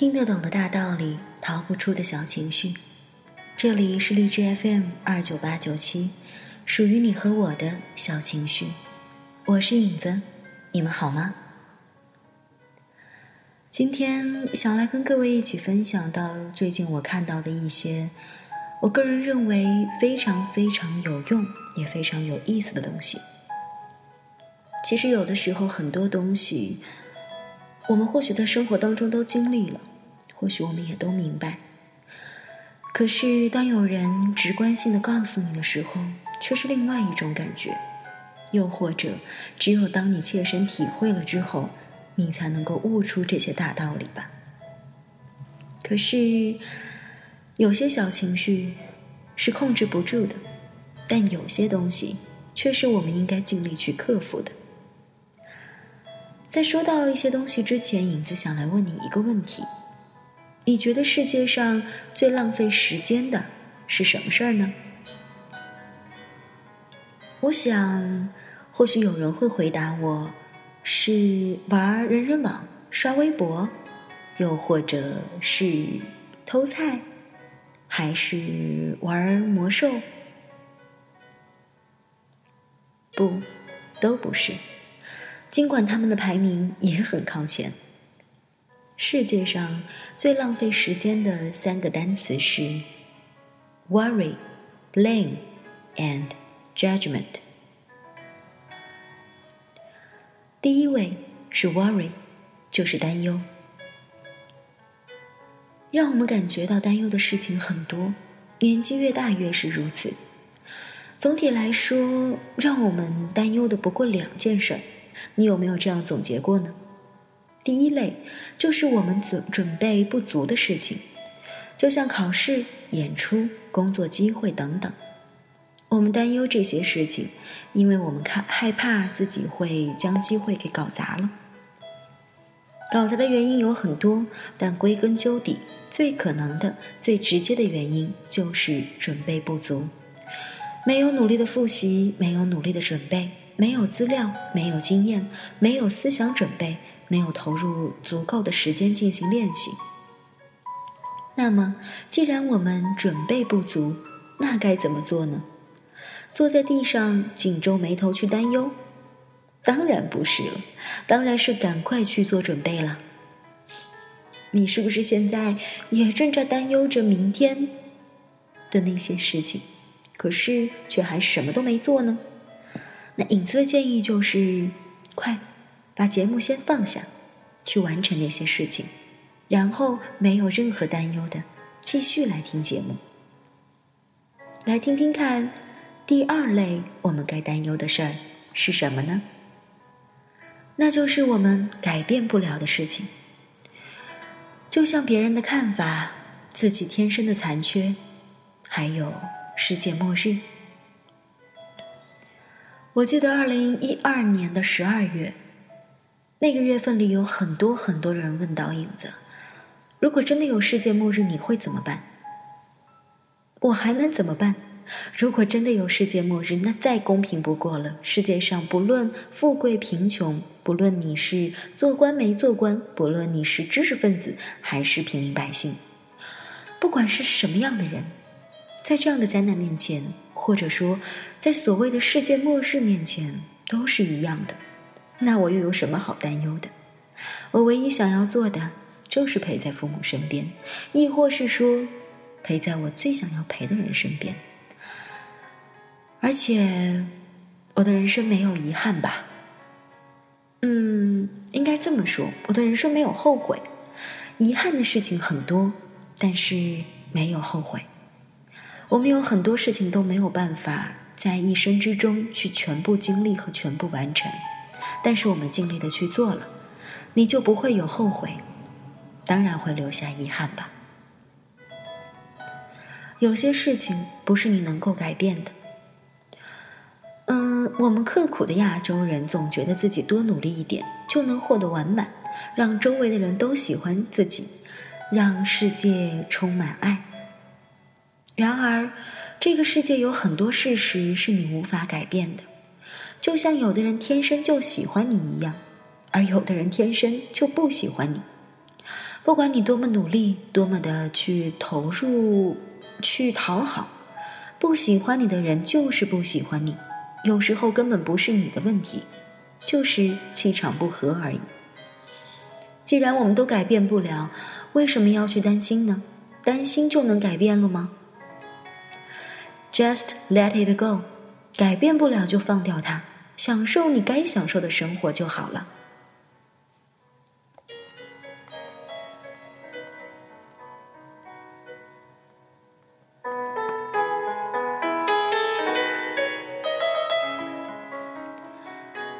听得懂的大道理，逃不出的小情绪。这里是荔枝 FM 二九八九七，属于你和我的小情绪。我是影子，你们好吗？今天想来跟各位一起分享到最近我看到的一些，我个人认为非常非常有用，也非常有意思的东西。其实有的时候很多东西，我们或许在生活当中都经历了。或许我们也都明白，可是当有人直观性的告诉你的时候，却是另外一种感觉。又或者，只有当你切身体会了之后，你才能够悟出这些大道理吧。可是，有些小情绪是控制不住的，但有些东西却是我们应该尽力去克服的。在说到一些东西之前，影子想来问你一个问题。你觉得世界上最浪费时间的是什么事儿呢？我想，或许有人会回答我，是玩人人网、刷微博，又或者是偷菜，还是玩魔兽？不，都不是。尽管他们的排名也很靠前。世界上最浪费时间的三个单词是 worry、blame and judgment。第一位是 worry，就是担忧，让我们感觉到担忧的事情很多，年纪越大越是如此。总体来说，让我们担忧的不过两件事，你有没有这样总结过呢？第一类就是我们准准备不足的事情，就像考试、演出、工作机会等等。我们担忧这些事情，因为我们看害怕自己会将机会给搞砸了。搞砸的原因有很多，但归根究底，最可能的、最直接的原因就是准备不足。没有努力的复习，没有努力的准备，没有资料，没有经验，没有思想准备。没有投入足够的时间进行练习，那么既然我们准备不足，那该怎么做呢？坐在地上紧皱眉头去担忧？当然不是了，当然是赶快去做准备了。你是不是现在也正在担忧着明天的那些事情，可是却还什么都没做呢？那影子的建议就是，快！把节目先放下，去完成那些事情，然后没有任何担忧的继续来听节目。来听听看，第二类我们该担忧的事儿是什么呢？那就是我们改变不了的事情，就像别人的看法、自己天生的残缺，还有世界末日。我记得二零一二年的十二月。那个月份里有很多很多人问到影子：“如果真的有世界末日，你会怎么办？”我还能怎么办？如果真的有世界末日，那再公平不过了。世界上不论富贵贫穷，不论你是做官没做官，不论你是知识分子还是平民百姓，不管是什么样的人，在这样的灾难面前，或者说在所谓的世界末日面前，都是一样的。那我又有什么好担忧的？我唯一想要做的就是陪在父母身边，亦或是说陪在我最想要陪的人身边。而且，我的人生没有遗憾吧？嗯，应该这么说，我的人生没有后悔。遗憾的事情很多，但是没有后悔。我们有很多事情都没有办法在一生之中去全部经历和全部完成。但是我们尽力的去做了，你就不会有后悔，当然会留下遗憾吧。有些事情不是你能够改变的。嗯，我们刻苦的亚洲人总觉得自己多努力一点就能获得完满，让周围的人都喜欢自己，让世界充满爱。然而，这个世界有很多事实是你无法改变的。就像有的人天生就喜欢你一样，而有的人天生就不喜欢你。不管你多么努力，多么的去投入，去讨好，不喜欢你的人就是不喜欢你。有时候根本不是你的问题，就是气场不合而已。既然我们都改变不了，为什么要去担心呢？担心就能改变了吗？Just let it go，改变不了就放掉它，享受你该享受的生活就好了。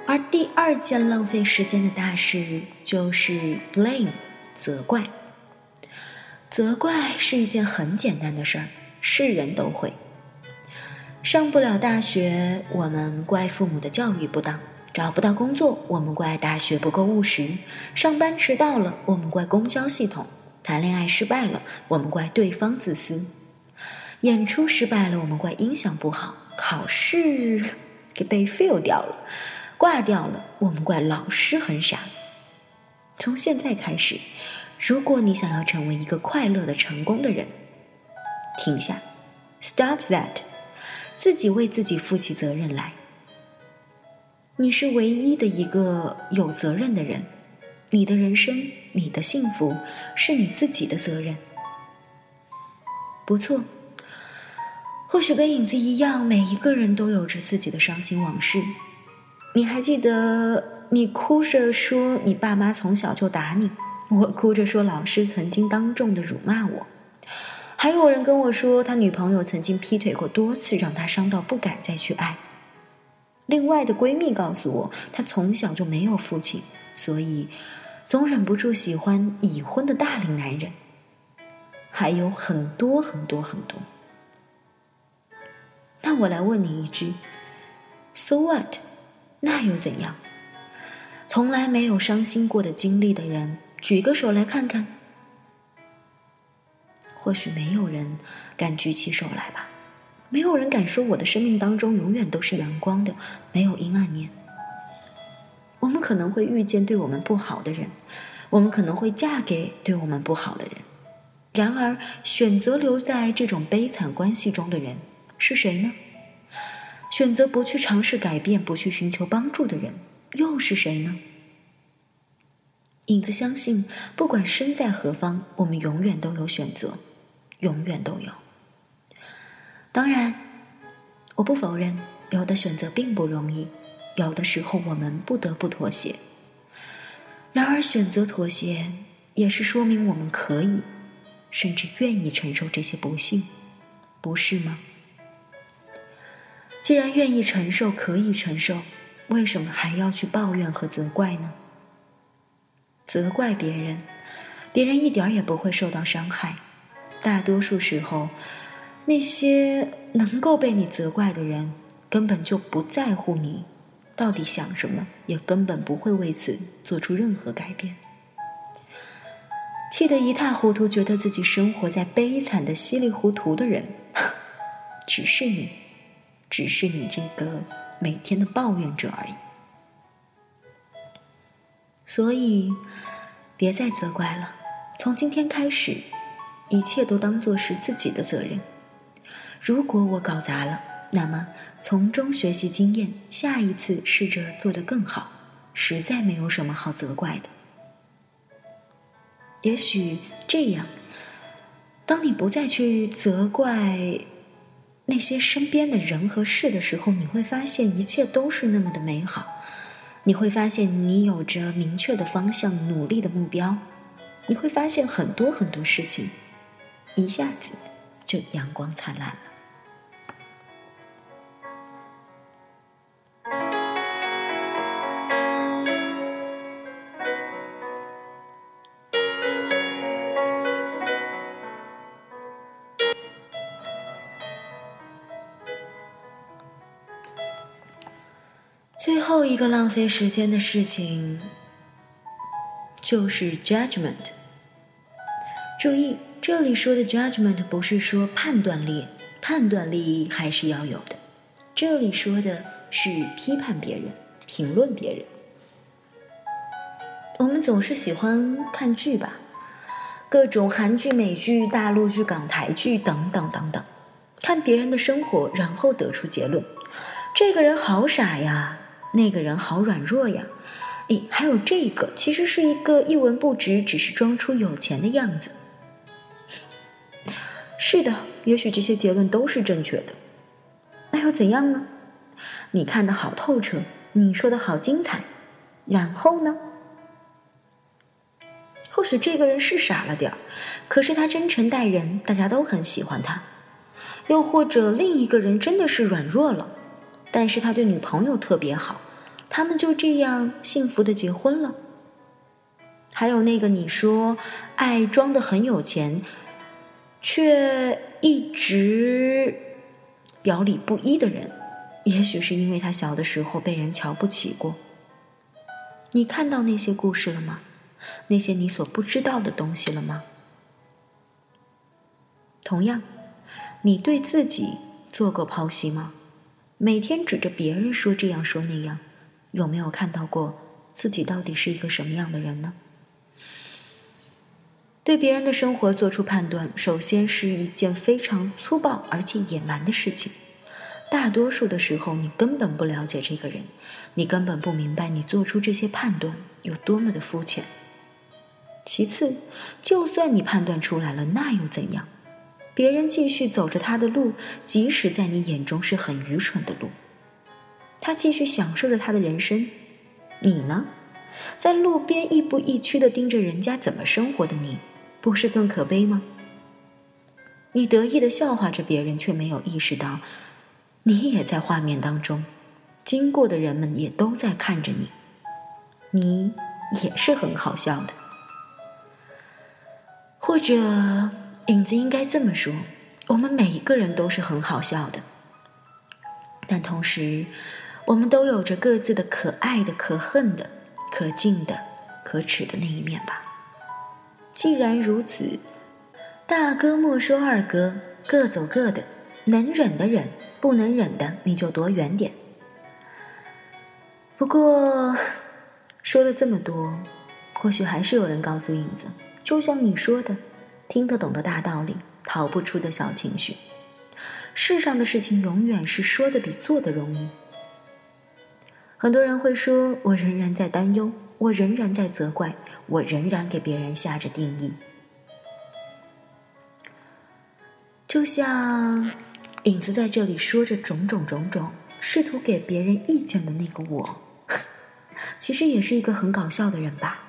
而第二件浪费时间的大事就是 blame，责怪。责怪是一件很简单的事儿，是人都会。上不了大学，我们怪父母的教育不当；找不到工作，我们怪大学不够务实；上班迟到了，我们怪公交系统；谈恋爱失败了，我们怪对方自私；演出失败了，我们怪音响不好；考试给被 fail 掉了。挂掉了，我们怪老师很傻。从现在开始，如果你想要成为一个快乐的、成功的人，停下，stop that，自己为自己负起责任来。你是唯一的一个有责任的人，你的人生、你的幸福是你自己的责任。不错，或许跟影子一样，每一个人都有着自己的伤心往事。你还记得你哭着说你爸妈从小就打你，我哭着说老师曾经当众的辱骂我，还有人跟我说他女朋友曾经劈腿过多次，让他伤到不敢再去爱。另外的闺蜜告诉我，她从小就没有父亲，所以总忍不住喜欢已婚的大龄男人，还有很多很多很多。那我来问你一句：So what？那又怎样？从来没有伤心过的经历的人，举个手来看看。或许没有人敢举起手来吧，没有人敢说我的生命当中永远都是阳光的，没有阴暗面。我们可能会遇见对我们不好的人，我们可能会嫁给对我们不好的人。然而，选择留在这种悲惨关系中的人是谁呢？选择不去尝试改变、不去寻求帮助的人，又是谁呢？影子相信，不管身在何方，我们永远都有选择，永远都有。当然，我不否认，有的选择并不容易，有的时候我们不得不妥协。然而，选择妥协，也是说明我们可以，甚至愿意承受这些不幸，不是吗？既然愿意承受，可以承受，为什么还要去抱怨和责怪呢？责怪别人，别人一点儿也不会受到伤害。大多数时候，那些能够被你责怪的人，根本就不在乎你到底想什么，也根本不会为此做出任何改变。气得一塌糊涂，觉得自己生活在悲惨的稀里糊涂的人，只是你。只是你这个每天的抱怨者而已，所以别再责怪了。从今天开始，一切都当做是自己的责任。如果我搞砸了，那么从中学习经验，下一次试着做得更好。实在没有什么好责怪的。也许这样，当你不再去责怪。那些身边的人和事的时候，你会发现一切都是那么的美好。你会发现你有着明确的方向、努力的目标。你会发现很多很多事情，一下子就阳光灿烂了。最后一个浪费时间的事情就是 judgment。注意，这里说的 judgment 不是说判断力，判断力还是要有的。这里说的是批判别人、评论别人。我们总是喜欢看剧吧，各种韩剧、美剧、大陆剧、港台剧等等等等，看别人的生活，然后得出结论：这个人好傻呀，那个人好软弱呀。诶，还有这个，其实是一个一文不值，只是装出有钱的样子。是的，也许这些结论都是正确的，那又怎样呢？你看的好透彻，你说的好精彩，然后呢？或许这个人是傻了点儿，可是他真诚待人，大家都很喜欢他。又或者另一个人真的是软弱了，但是他对女朋友特别好，他们就这样幸福的结婚了。还有那个你说爱装的很有钱，却一直表里不一的人，也许是因为他小的时候被人瞧不起过。你看到那些故事了吗？那些你所不知道的东西了吗？同样，你对自己做过剖析吗？每天指着别人说这样说那样，有没有看到过自己到底是一个什么样的人呢？对别人的生活做出判断，首先是一件非常粗暴而且野蛮的事情。大多数的时候，你根本不了解这个人，你根本不明白你做出这些判断有多么的肤浅。其次，就算你判断出来了，那又怎样？别人继续走着他的路，即使在你眼中是很愚蠢的路，他继续享受着他的人生。你呢，在路边亦步亦趋的盯着人家怎么生活的你，不是更可悲吗？你得意的笑话着别人，却没有意识到，你也在画面当中，经过的人们也都在看着你，你也是很好笑的。或者，影子应该这么说：我们每一个人都是很好笑的，但同时，我们都有着各自的可爱的、可恨的、可敬的、可耻的那一面吧。既然如此，大哥莫说二哥，各走各的，能忍的忍，不能忍的你就躲远点。不过，说了这么多，或许还是有人告诉影子。就像你说的，听得懂的大道理，逃不出的小情绪。世上的事情永远是说的比做的容易。很多人会说，我仍然在担忧，我仍然在责怪，我仍然给别人下着定义。就像影子在这里说着种种种种，试图给别人意见的那个我，其实也是一个很搞笑的人吧。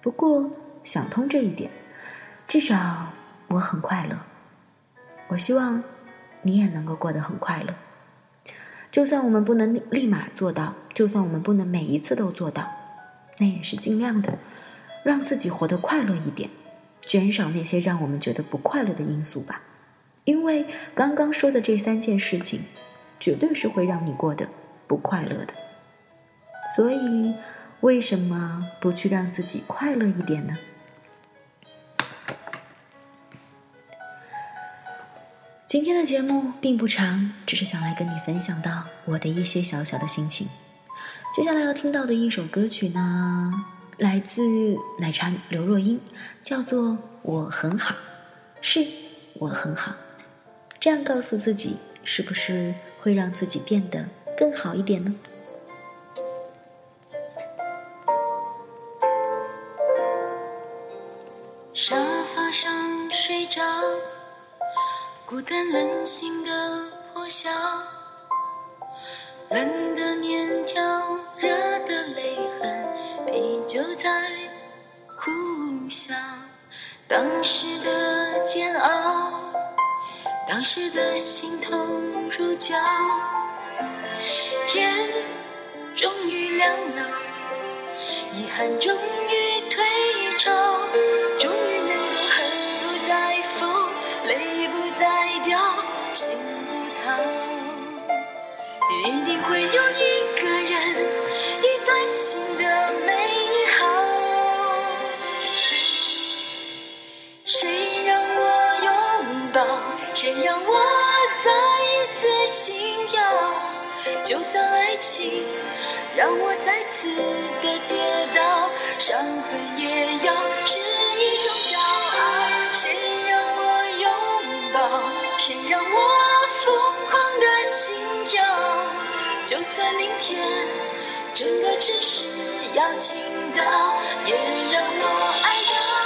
不过想通这一点，至少我很快乐。我希望你也能够过得很快乐。就算我们不能立马做到，就算我们不能每一次都做到，那也是尽量的让自己活得快乐一点，减少那些让我们觉得不快乐的因素吧。因为刚刚说的这三件事情，绝对是会让你过得不快乐的。所以。为什么不去让自己快乐一点呢？今天的节目并不长，只是想来跟你分享到我的一些小小的心情。接下来要听到的一首歌曲呢，来自奶茶刘若英，叫做《我很好》，是我很好。这样告诉自己，是不是会让自己变得更好一点呢？沙发上睡着，孤单冷醒的破晓，冷的面条，热的泪痕，啤酒在苦笑。当时的煎熬，当时的心痛如胶。天终于亮了，遗憾终于退潮。终于能够恨不再疯泪不再掉，心不逃，会有一个人，一段新的美好。谁让我拥抱，谁让我再一次心跳？就算爱情让我再次的跌倒，伤痕也要是一种骄傲。谁让我拥抱？谁让我疯狂的心跳？就算明天整个城市要倾倒，也让我爱到。